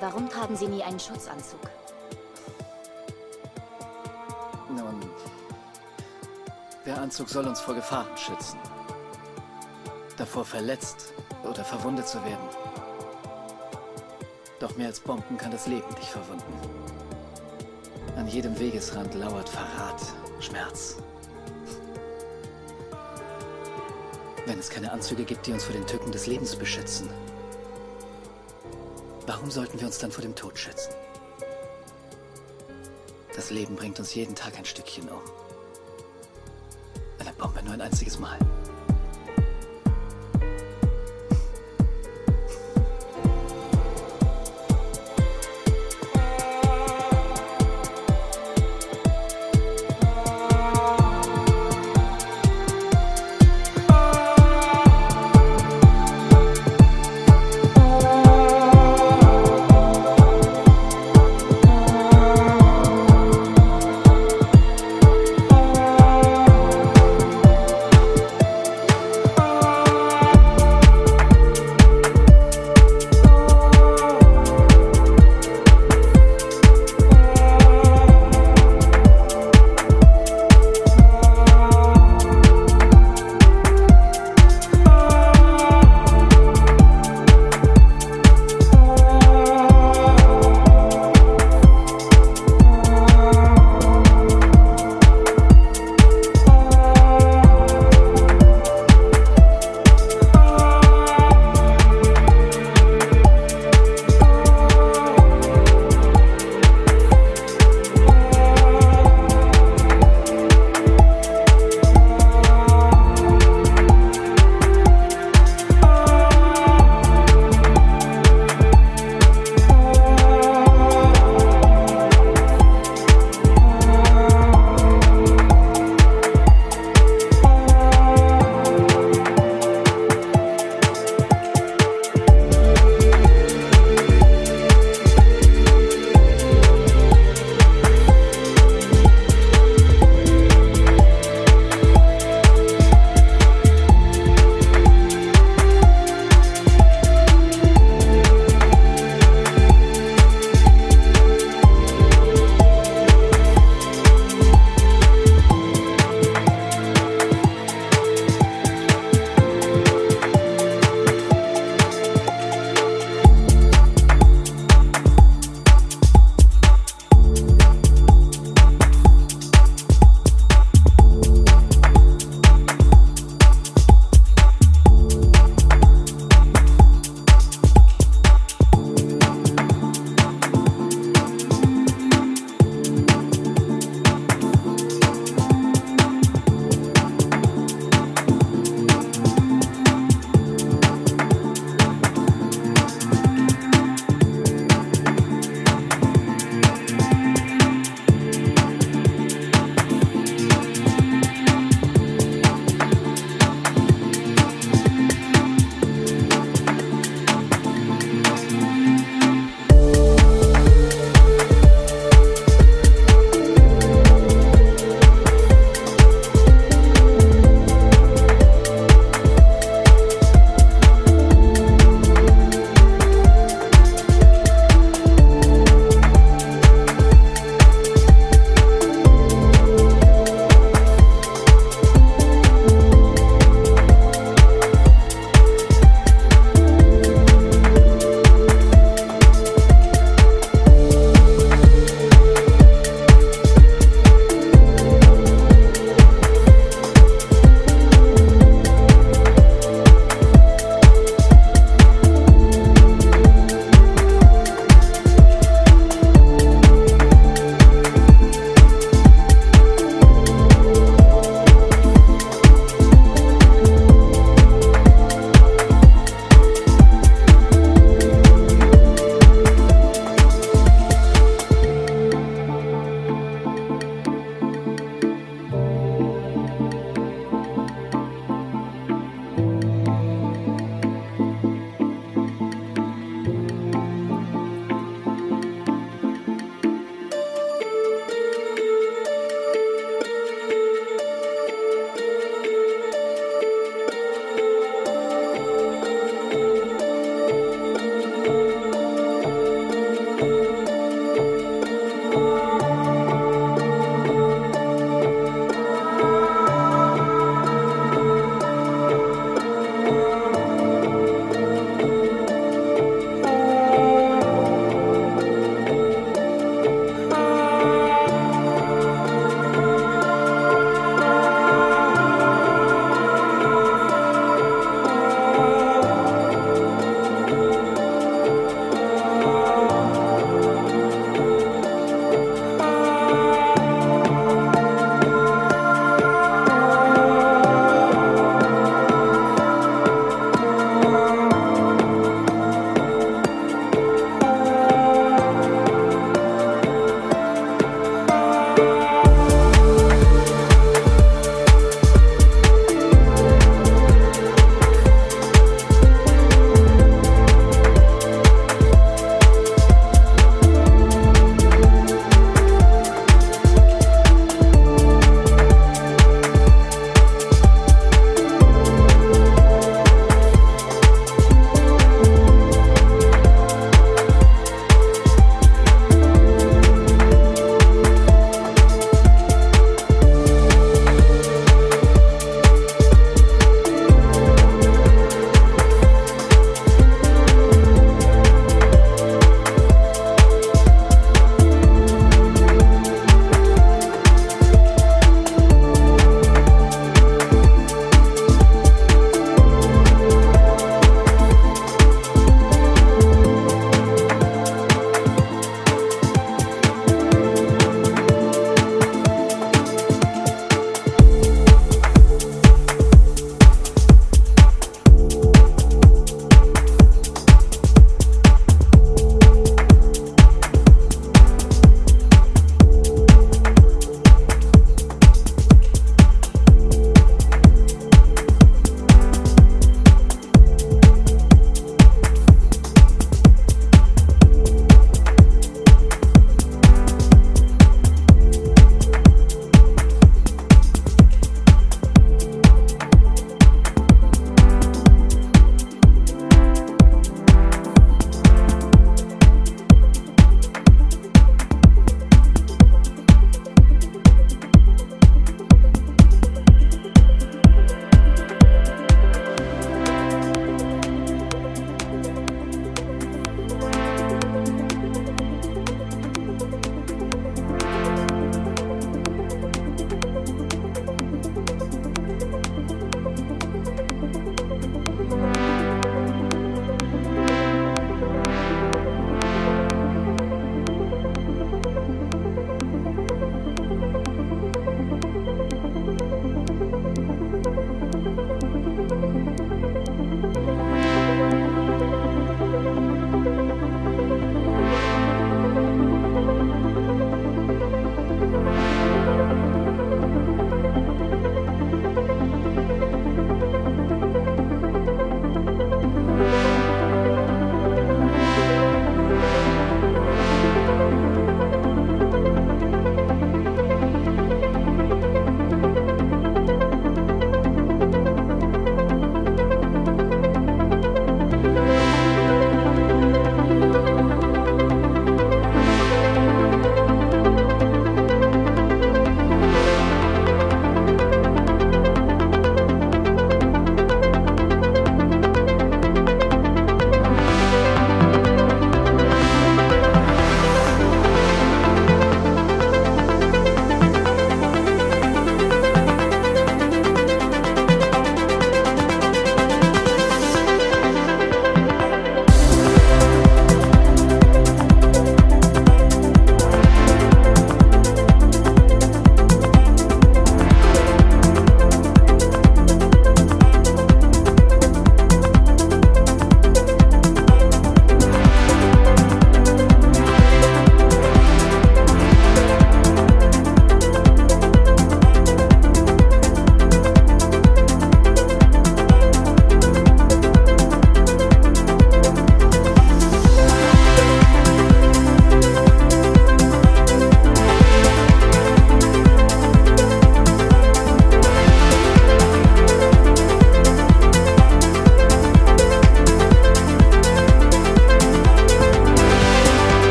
Warum tragen Sie nie einen Schutzanzug? Nun, der Anzug soll uns vor Gefahren schützen. Davor verletzt oder verwundet zu werden. Doch mehr als Bomben kann das Leben dich verwunden. An jedem Wegesrand lauert Verrat, Schmerz. Wenn es keine Anzüge gibt, die uns vor den Tücken des Lebens beschützen, warum sollten wir uns dann vor dem Tod schützen? Das Leben bringt uns jeden Tag ein Stückchen um. Eine Bombe nur ein einziges Mal.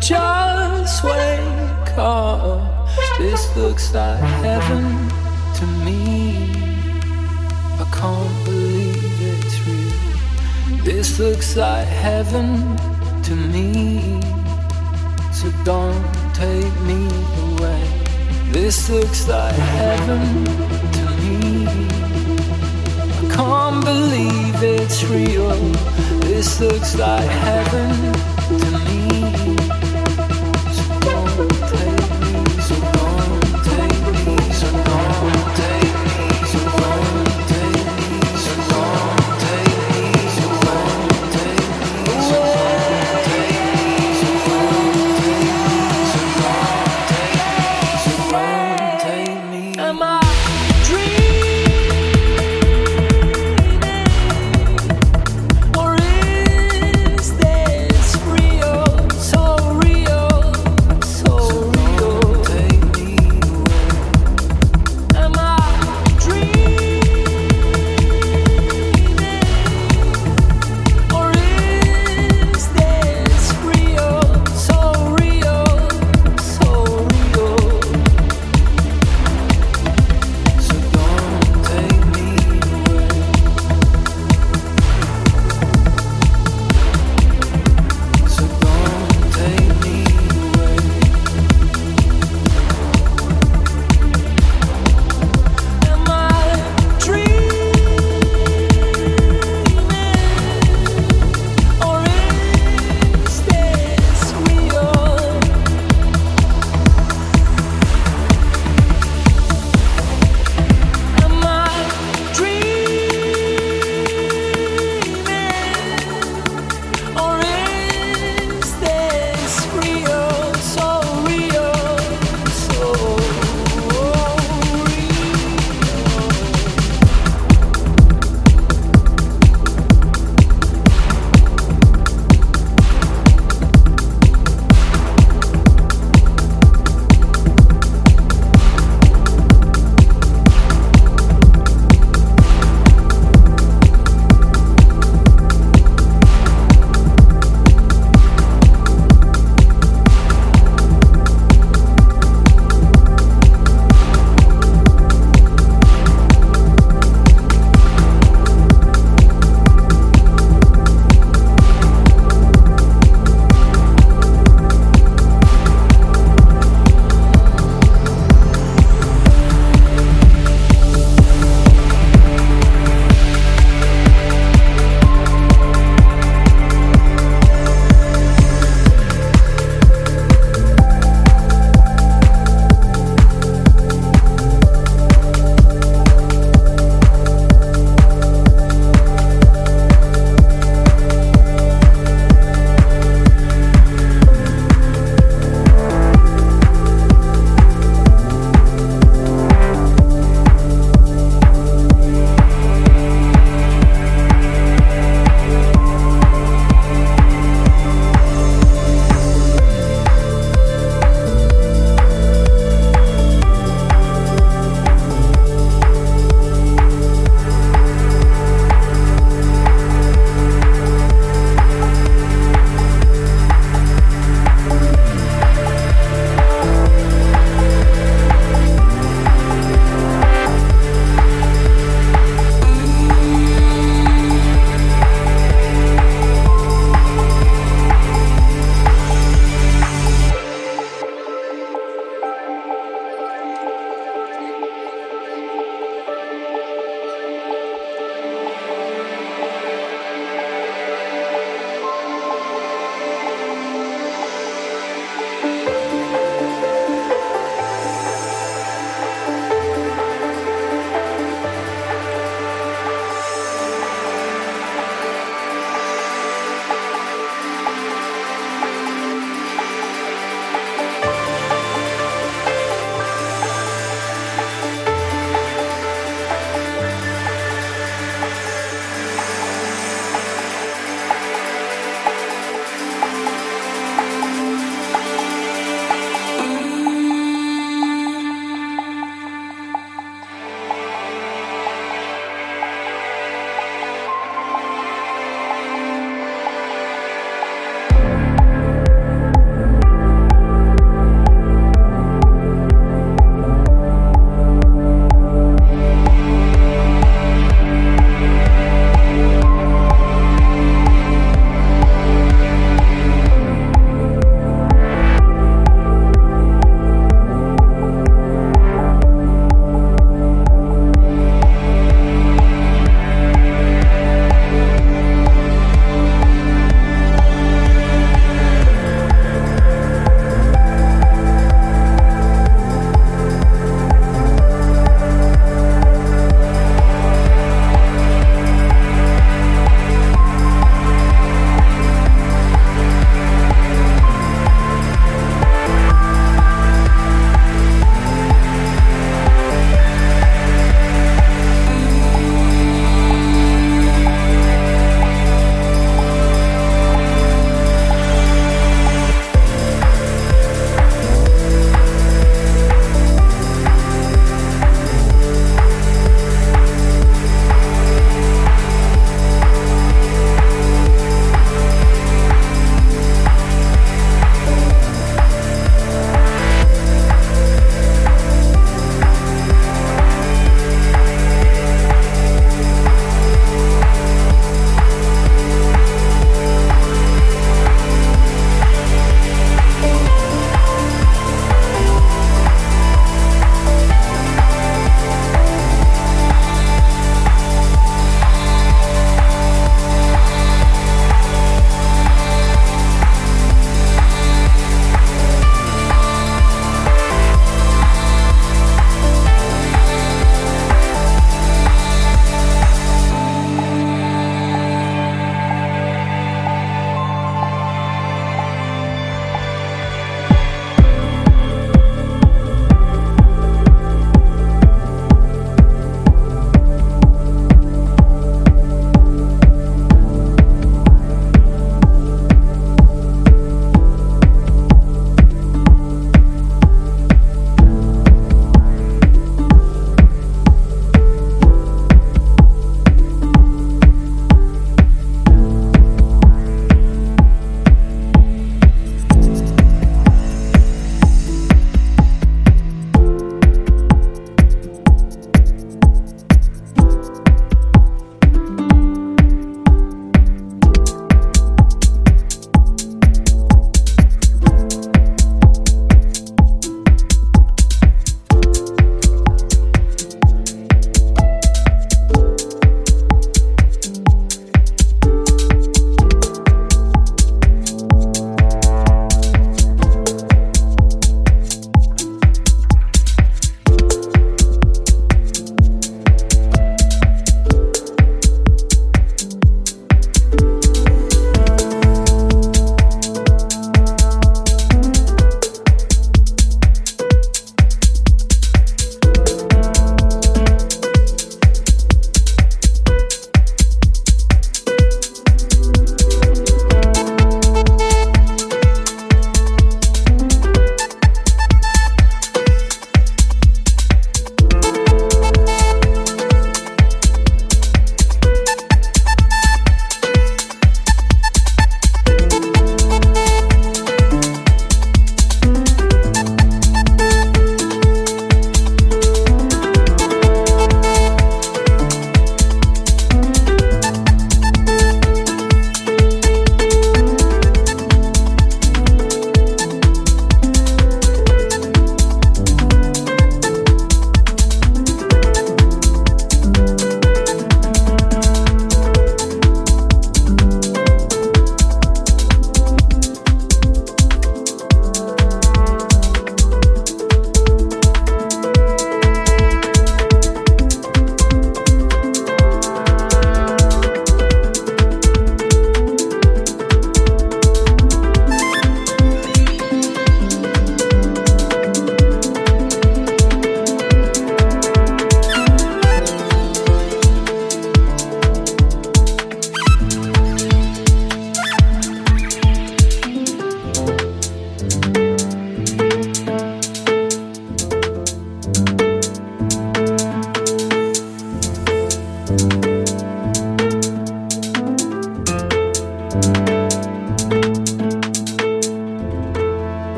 Just wake up? This looks like heaven to me. I can't believe it's real. This looks like heaven to me. So don't take me away. This looks like heaven to me. I can't believe it's real. This looks like heaven to me.